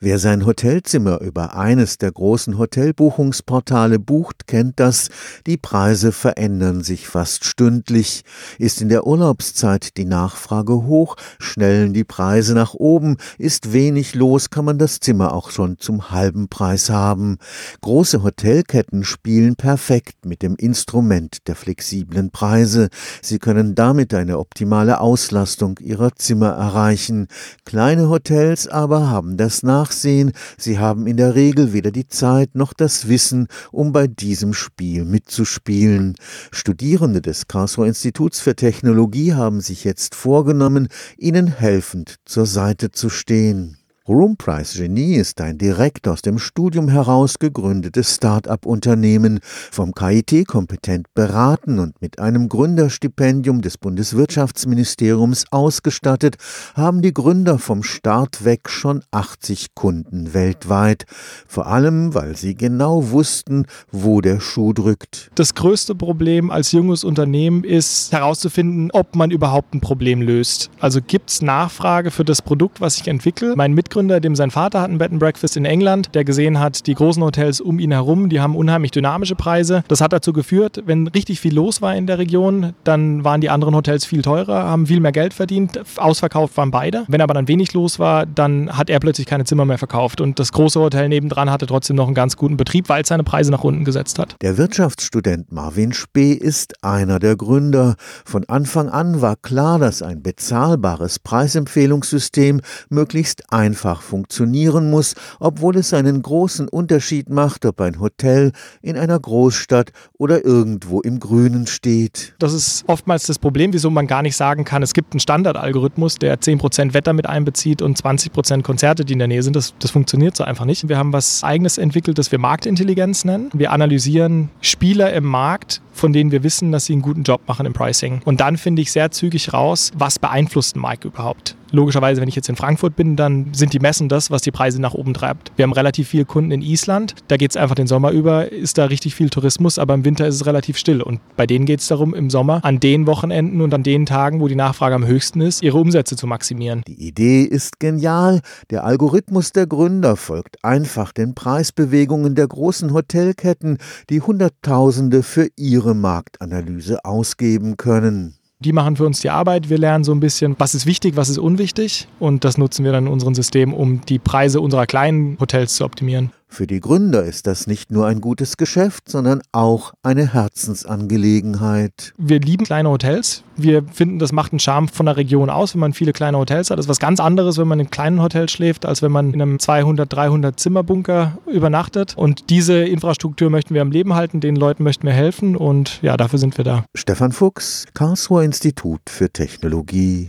Wer sein Hotelzimmer über eines der großen Hotelbuchungsportale bucht, kennt das. Die Preise verändern sich fast stündlich. Ist in der Urlaubszeit die Nachfrage hoch, schnellen die Preise nach oben, ist wenig los, kann man das Zimmer auch schon zum halben Preis haben. Große Hotelketten spielen perfekt mit dem Instrument der flexiblen Preise. Sie können damit eine optimale Auslastung ihrer Zimmer erreichen. Kleine Hotels aber haben das nach Nachsehen, sie haben in der Regel weder die Zeit noch das Wissen, um bei diesem Spiel mitzuspielen. Studierende des Karlsruher Instituts für Technologie haben sich jetzt vorgenommen, ihnen helfend zur Seite zu stehen. Roomprice Genie ist ein direkt aus dem Studium heraus gegründetes Start-up-Unternehmen, vom KIT kompetent beraten und mit einem Gründerstipendium des Bundeswirtschaftsministeriums ausgestattet, haben die Gründer vom Start weg schon 80 Kunden weltweit, vor allem weil sie genau wussten, wo der Schuh drückt. Das größte Problem als junges Unternehmen ist herauszufinden, ob man überhaupt ein Problem löst. Also gibt es Nachfrage für das Produkt, was ich entwickle? Mein Mitgründer Mitgründer, dem sein Vater hat ein Bed and Breakfast in England, der gesehen hat, die großen Hotels um ihn herum, die haben unheimlich dynamische Preise. Das hat dazu geführt, wenn richtig viel los war in der Region, dann waren die anderen Hotels viel teurer, haben viel mehr Geld verdient. Ausverkauft waren beide. Wenn aber dann wenig los war, dann hat er plötzlich keine Zimmer mehr verkauft. Und das große Hotel nebendran hatte trotzdem noch einen ganz guten Betrieb, weil es seine Preise nach unten gesetzt hat. Der Wirtschaftsstudent Marvin Spee ist einer der Gründer. Von Anfang an war klar, dass ein bezahlbares Preisempfehlungssystem möglichst einfach einfach funktionieren muss, obwohl es einen großen Unterschied macht, ob ein Hotel in einer Großstadt oder irgendwo im Grünen steht. Das ist oftmals das Problem, wieso man gar nicht sagen kann, es gibt einen Standardalgorithmus, der 10% Wetter mit einbezieht und 20% Konzerte, die in der Nähe sind. Das, das funktioniert so einfach nicht. Wir haben was eigenes entwickelt, das wir Marktintelligenz nennen. Wir analysieren Spieler im Markt, von denen wir wissen, dass sie einen guten Job machen im Pricing. Und dann finde ich sehr zügig raus, was beeinflusst einen Markt überhaupt. Logischerweise, wenn ich jetzt in Frankfurt bin, dann sind die Messen das, was die Preise nach oben treibt. Wir haben relativ viele Kunden in Island. Da geht es einfach den Sommer über, ist da richtig viel Tourismus, aber im Winter ist es relativ still. Und bei denen geht es darum, im Sommer an den Wochenenden und an den Tagen, wo die Nachfrage am höchsten ist, ihre Umsätze zu maximieren. Die Idee ist genial. Der Algorithmus der Gründer folgt einfach den Preisbewegungen der großen Hotelketten, die Hunderttausende für ihre Marktanalyse ausgeben können. Die machen für uns die Arbeit. Wir lernen so ein bisschen, was ist wichtig, was ist unwichtig. Und das nutzen wir dann in unserem System, um die Preise unserer kleinen Hotels zu optimieren. Für die Gründer ist das nicht nur ein gutes Geschäft, sondern auch eine Herzensangelegenheit. Wir lieben kleine Hotels. Wir finden, das macht einen Charme von der Region aus, wenn man viele kleine Hotels hat. Das ist was ganz anderes, wenn man in kleinen Hotels schläft, als wenn man in einem 200, 300 Zimmerbunker übernachtet. Und diese Infrastruktur möchten wir am Leben halten, den Leuten möchten wir helfen und ja, dafür sind wir da. Stefan Fuchs, Karlsruher Institut für Technologie.